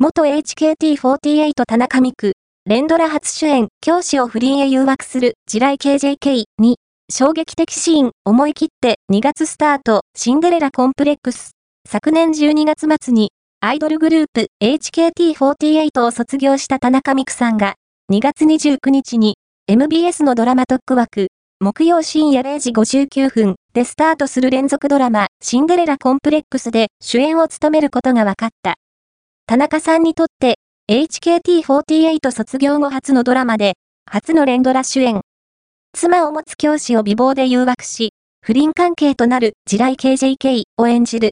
元 HKT48 田中美久、連ドラ初主演、教師を不倫へ誘惑する地雷 KJK に、衝撃的シーン、思い切って2月スタート、シンデレラコンプレックス。昨年12月末に、アイドルグループ HKT48 を卒業した田中美久さんが、2月29日に、MBS のドラマ特区枠、木曜深夜0時59分でスタートする連続ドラマ、シンデレラコンプレックスで主演を務めることが分かった。田中さんにとって、HKT48 卒業後初のドラマで、初の連ドラ主演。妻を持つ教師を美貌で誘惑し、不倫関係となる地雷 KJK を演じる